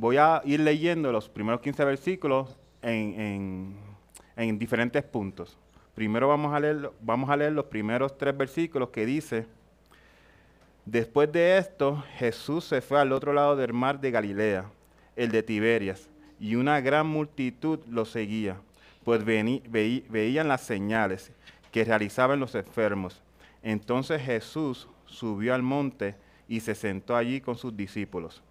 voy a ir leyendo los primeros 15 versículos en, en diferentes puntos. Primero vamos a, leer, vamos a leer los primeros tres versículos que dice, después de esto Jesús se fue al otro lado del mar de Galilea, el de Tiberias, y una gran multitud lo seguía, pues veían las señales que realizaban los enfermos. Entonces Jesús subió al monte y se sentó allí con sus discípulos.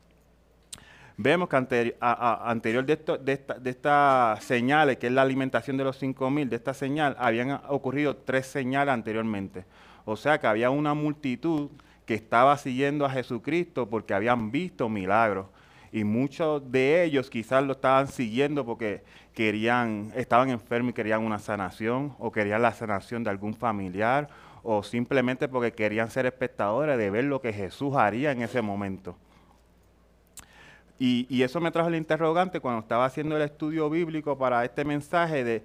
Vemos que anterior de, estas esta señales, que es la alimentación de los 5.000, de esta señal, habían ocurrido tres señales anteriormente. O sea que había una multitud que estaba siguiendo a Jesucristo porque habían visto milagros. Y muchos de ellos quizás lo estaban siguiendo porque querían, estaban enfermos y querían una sanación, o querían la sanación de algún familiar, o simplemente porque querían ser espectadores de ver lo que Jesús haría en ese momento. Y, eso me trajo el interrogante cuando estaba haciendo el estudio bíblico para este mensaje de,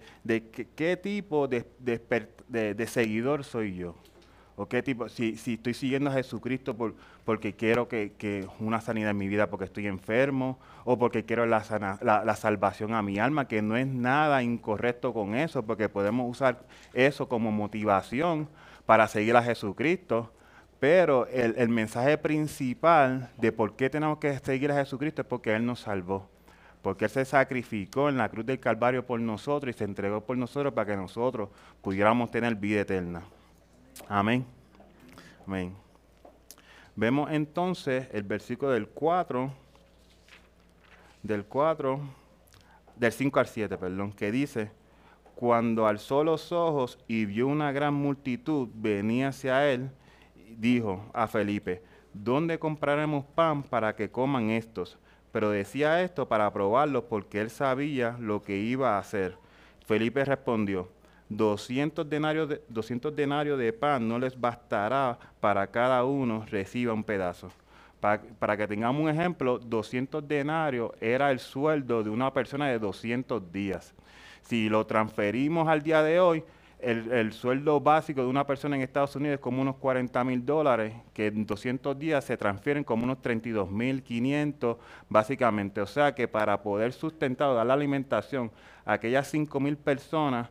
qué, tipo de, seguidor soy yo. O qué tipo, si, estoy siguiendo a Jesucristo por, porque quiero que, una sanidad en mi vida porque estoy enfermo, o porque quiero la, la salvación a mi alma, que no es nada incorrecto con eso, porque podemos usar eso como motivación para seguir a Jesucristo pero el, mensaje principal de por qué tenemos que seguir a Jesucristo es porque Él nos salvó. Porque Él se sacrificó en la cruz del Calvario por nosotros y se entregó por nosotros para que nosotros pudiéramos tener vida eterna. Amén. Amén. Vemos entonces el versículo del 4, del 4, del 5 al 7, perdón, que dice, cuando alzó los ojos y vio una gran multitud, venía hacia él, dijo a Felipe, ¿dónde compraremos pan para que coman estos? Pero decía esto para probarlo porque él sabía lo que iba a hacer. Felipe respondió, 200 denarios de, 200 denarios de pan no les bastará para cada uno reciba un pedazo. Para, para, que tengamos un ejemplo, 200 denarios era el sueldo de una persona de 200 días. Si lo transferimos al día de hoy, el, sueldo básico de una persona en Estados Unidos es como unos 40 mil dólares, que en 200 días se transfieren como unos 32 mil 500, básicamente. O sea que para poder sustentar o dar la alimentación a aquellas 5 mil personas,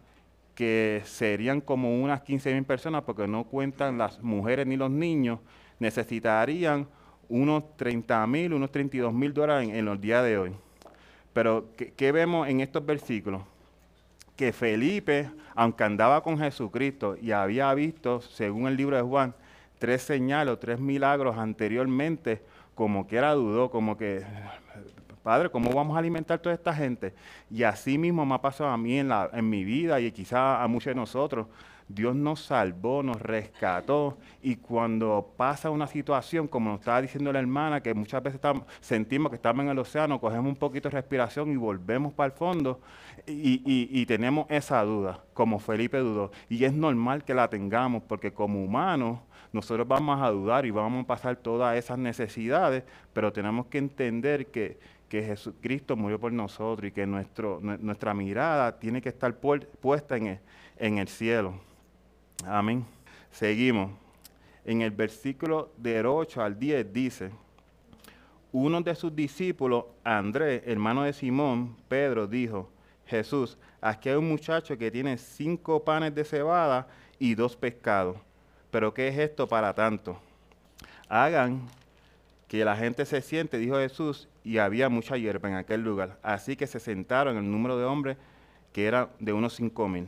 que serían como unas 15 mil personas, porque no cuentan las mujeres ni los niños, necesitarían unos 30 mil, unos 32 mil dólares en, los días de hoy. Pero, ¿qué vemos en estos versículos? Que Felipe, aunque andaba con Jesucristo y había visto, según el libro de Juan, tres señales o tres milagros anteriormente, como que era dudó, como que, Padre, ¿cómo vamos a alimentar toda esta gente? Y así mismo me ha pasado a mí en, la, en mi vida y quizá a muchos de nosotros. Dios nos salvó, nos rescató y cuando pasa una situación, como nos estaba diciendo la hermana, que muchas veces sentimos que estamos en el océano, cogemos un poquito de respiración y volvemos para el fondo y, tenemos esa duda, como Felipe dudó. Y es normal que la tengamos porque como humanos nosotros vamos a dudar y vamos a pasar todas esas necesidades, pero tenemos que entender que, Jesucristo murió por nosotros y que nuestra mirada tiene que estar puesta en en el cielo. Amén. Seguimos. En el versículo del 8 al 10 dice, uno de sus discípulos, Andrés, hermano de Simón, Pedro, dijo, Jesús, aquí hay un muchacho que tiene cinco panes de cebada y dos pescados. Pero ¿qué es esto para tanto? Hagan que la gente se siente, dijo Jesús, y había mucha hierba en aquel lugar. Así que se sentaron el número de hombres que era de unos cinco mil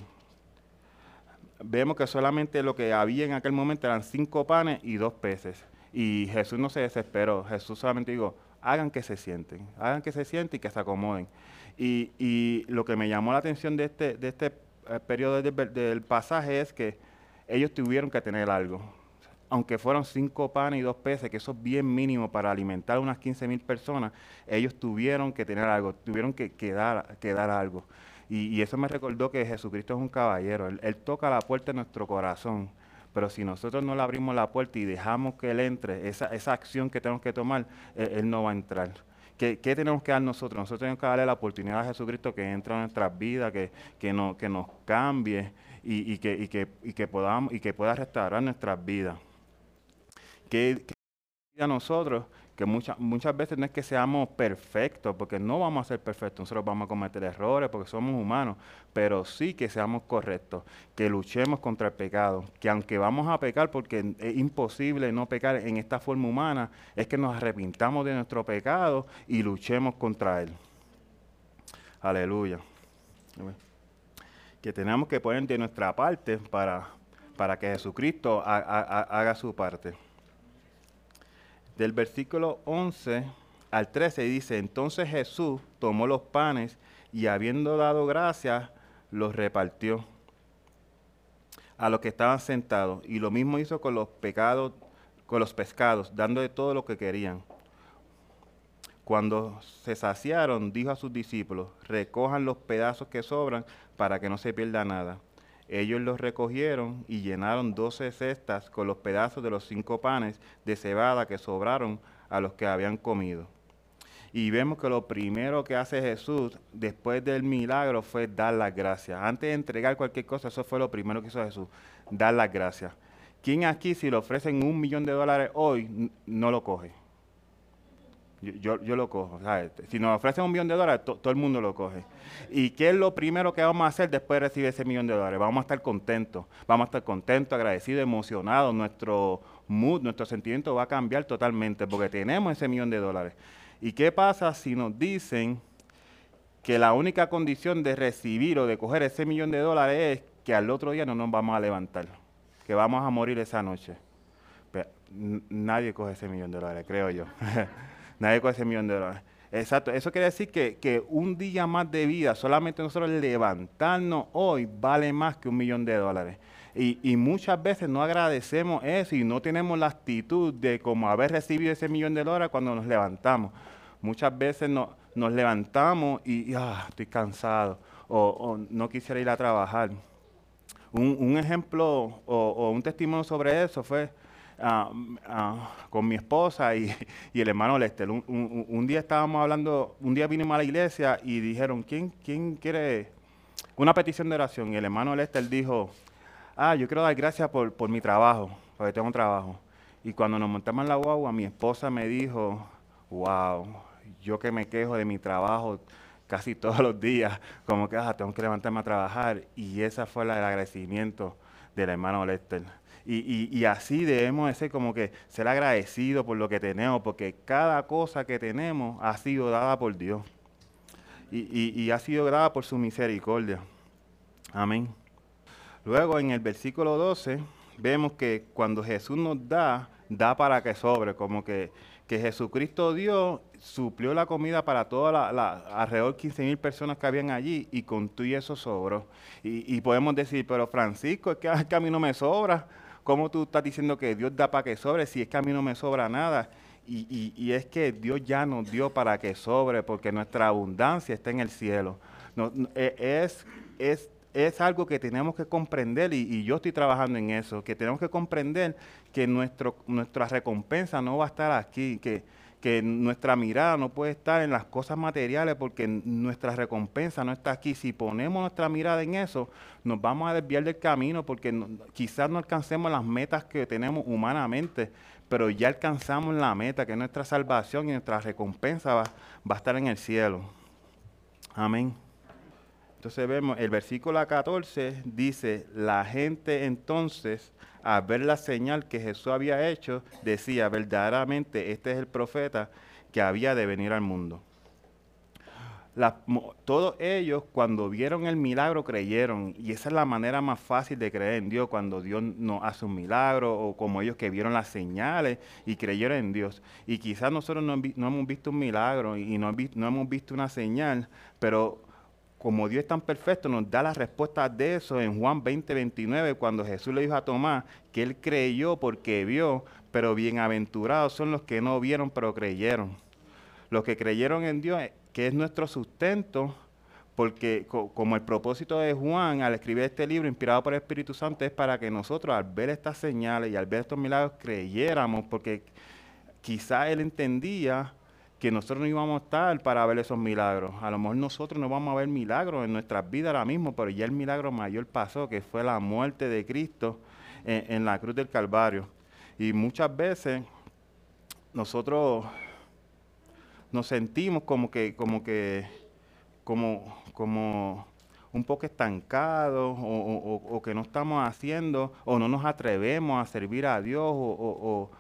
vemos que solamente lo que había en aquel momento eran cinco panes y dos peces. Y Jesús no se desesperó, Jesús solamente dijo, hagan que se sienten, hagan que se sienten y que se acomoden. Y, lo que me llamó la atención de este, de este eh, periodo del, pasaje es que ellos tuvieron que tener algo. Aunque fueron cinco panes y dos peces, que eso es bien mínimo para alimentar unas 15 mil personas, ellos tuvieron que tener algo, tuvieron que, que dar algo. Y, eso me recordó que Jesucristo es un caballero. Él, toca la puerta de nuestro corazón. Pero si nosotros no le abrimos la puerta y dejamos que Él entre, esa, acción que tenemos que tomar, Él, no va a entrar. ¿Qué, tenemos que dar nosotros? Nosotros tenemos que darle la oportunidad a Jesucristo que entre en nuestras vidas, que, que nos cambie y, que, y, que podamos, y que pueda restaurar nuestras vidas. Que, a nosotros que muchas muchas veces no es que seamos perfectos, porque no vamos a ser perfectos, nosotros vamos a cometer errores porque somos humanos, pero sí que seamos correctos, que luchemos contra el pecado, que aunque vamos a pecar, porque es imposible no pecar en esta forma humana, es que nos arrepintamos de nuestro pecado y luchemos contra él. Aleluya. Que tenemos que poner de nuestra parte para, para que Jesucristo haga su parte del versículo 11 al 13 dice, entonces Jesús tomó los panes y habiendo dado gracias, los repartió a los que estaban sentados. Y lo mismo hizo con los pecados, con los pescados, dándole todo lo que querían. Cuando se saciaron, dijo a sus discípulos, recojan los pedazos que sobran para que no se pierda nada. Ellos los recogieron y llenaron doce cestas con los pedazos de los cinco panes de cebada que sobraron a los que habían comido. Y vemos que lo primero que hace Jesús después del milagro fue dar las gracias. Antes de entregar cualquier cosa, eso fue lo primero que hizo Jesús, dar las gracias. ¿Quién aquí si le ofrecen un millón de dólares hoy no lo coge? Yo, yo, lo cojo. Si nos ofrecen un millón de dólares, todo el mundo lo coge. ¿Y qué es lo primero que vamos a hacer después de recibir ese millón de dólares? Vamos a estar contentos. Vamos a estar contentos, agradecidos, emocionados. Nuestro mood, nuestro sentimiento va a cambiar totalmente porque tenemos ese millón de dólares. ¿Y qué pasa si nos dicen que la única condición de recibir o de coger ese millón de dólares es que al otro día no nos vamos a levantar? Que vamos a morir esa noche. nadie coge ese millón de dólares, creo yo. Nadie con ese millón de dólares. Exacto, eso quiere decir que, un día más de vida, solamente nosotros levantarnos hoy, vale más que un millón de dólares. Y, muchas veces no agradecemos eso y no tenemos la actitud de como haber recibido ese millón de dólares cuando nos levantamos. Muchas veces nos levantamos y ah, estoy cansado o, no quisiera ir a trabajar. Un, ejemplo o un testimonio sobre eso fue Ah, ah, con mi esposa y, el hermano Lester. Un, día estábamos hablando, un día vinimos a la iglesia y dijeron, ¿quién, quién quiere una petición de oración? Y el hermano Lester dijo, ah, yo quiero dar gracias por, mi trabajo, porque tengo un trabajo. Y cuando nos montamos en la guagua, mi esposa me dijo, wow, yo que me quejo de mi trabajo casi todos los días, como que ah, tengo que levantarme a trabajar. Y ese fue el agradecimiento del hermano Lester. Y, así debemos de ser como que ser agradecidos por lo que tenemos, porque cada cosa que tenemos ha sido dada por Dios. Y, ha sido dada por su misericordia. Amén. Luego en el versículo 12 vemos que cuando Jesús nos da, da para que sobre, como que, que Jesucristo dio, suplió la comida para todas las alrededor de 15 mil personas que habían allí y con tú y eso sobró. Y, podemos decir, pero Francisco, es que, es que a mí no me sobra. ¿Cómo tú estás diciendo que Dios da para que sobre si es que a mí no me sobra nada? Y, es que Dios ya nos dio para que sobre, porque nuestra abundancia está en el cielo. E, es, es, es algo que tenemos que comprender y, yo estoy trabajando en eso, que tenemos que comprender que nuestro, nuestra recompensa no va a estar aquí, que, que nuestra mirada no puede estar en las cosas materiales porque nuestra recompensa no está aquí. Si ponemos nuestra mirada en eso, nos vamos a desviar del camino porque quizás no alcancemos las metas que tenemos humanamente, pero ya alcanzamos la meta, que es nuestra salvación y nuestra recompensa va, va a estar en el cielo. Amén. Entonces vemos, el versículo 14 dice, la gente entonces a ver la señal que Jesús había hecho, decía, verdaderamente este es el profeta que había de venir al mundo. todos ellos cuando vieron el milagro creyeron y esa es la manera más fácil de creer en Dios cuando Dios nos hace un milagro o como ellos que vieron las señales y creyeron en Dios. Y quizás nosotros no, hemos visto un milagro y no, no hemos visto una señal, pero como Dios es tan perfecto, nos da la respuesta de eso en Juan 20, 29, cuando Jesús le dijo a Tomás que él creyó porque vio, pero bienaventurados son los que no vieron, pero creyeron. Los que creyeron en Dios, que es nuestro sustento, porque como el propósito de Juan al escribir este libro inspirado por el Espíritu Santo es para que nosotros al ver estas señales y al ver estos milagros creyéramos, porque quizá él entendía que nosotros no íbamos a estar para ver esos milagros. A lo mejor nosotros no vamos a ver milagros en nuestras vidas ahora mismo, pero ya el milagro mayor pasó, que fue la muerte de Cristo en, la cruz del Calvario. Y muchas veces nosotros nos sentimos como que, como que, como, como un poco estancados o, que no estamos haciendo o no nos atrevemos a servir a Dios o,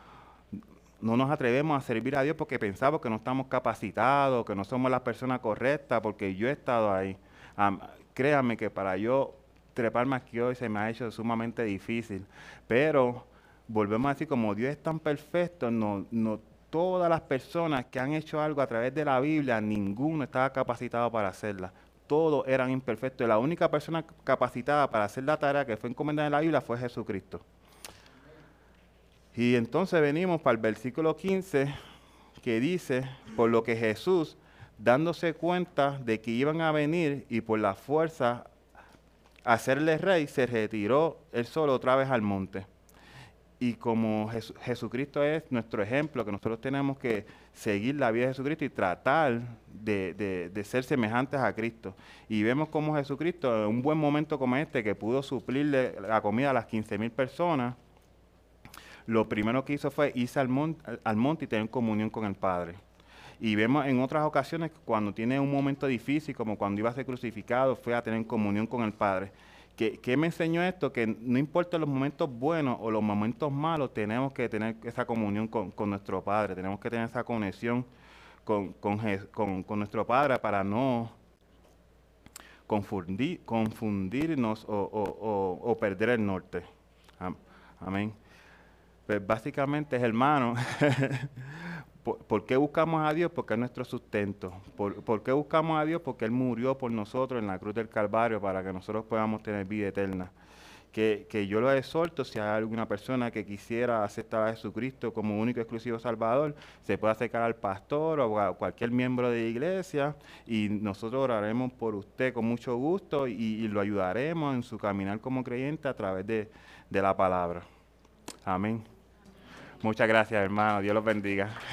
no nos atrevemos a servir a Dios porque pensamos que no estamos capacitados, que no somos la persona correcta, porque yo he estado ahí. créanme que para yo treparme aquí hoy se me ha hecho sumamente difícil, pero volvemos a decir, como Dios es tan perfecto, no, no, todas las personas que han hecho algo a través de la Biblia, ninguno estaba capacitado para hacerla todos eran imperfectos. La única persona capacitada para hacer la tarea que fue encomendada en la Biblia fue Jesucristo. Y entonces venimos para el versículo 15 que dice, por lo que Jesús, dándose cuenta de que iban a venir y por la fuerza hacerle rey, se retiró él solo otra vez al monte. Y como Jesucristo es nuestro ejemplo, que nosotros tenemos que seguir la vida de Jesucristo y tratar de, ser semejantes a Cristo. Y vemos como Jesucristo, en un buen momento como este, que pudo suplirle la comida a las 15 mil personas, lo primero que hizo fue irse al monte, y tener comunión con el Padre. Y vemos en otras ocasiones cuando tiene un momento difícil, como cuando iba a ser crucificado, fue a tener comunión con el Padre. ¿Qué, me enseñó esto? Que no importa los momentos buenos o los momentos malos, tenemos que tener esa comunión con, nuestro Padre, tenemos que tener esa conexión con, nuestro Padre para no confundir, confundirnos o, perder el norte. Amén. Pues básicamente, hermano, ¿Por, qué buscamos a Dios? Porque es nuestro sustento. ¿Por, qué buscamos a Dios? Porque Él murió por nosotros en la cruz del Calvario para que nosotros podamos tener vida eterna. Que, yo lo exhorto, si hay alguna persona que quisiera aceptar a Jesucristo como único y exclusivo Salvador, se puede acercar al pastor o a cualquier miembro de la iglesia y nosotros oraremos por usted con mucho gusto y, lo ayudaremos en su caminar como creyente a través de, de la palabra. Amén. Muchas gracias, hermano. Dios los bendiga.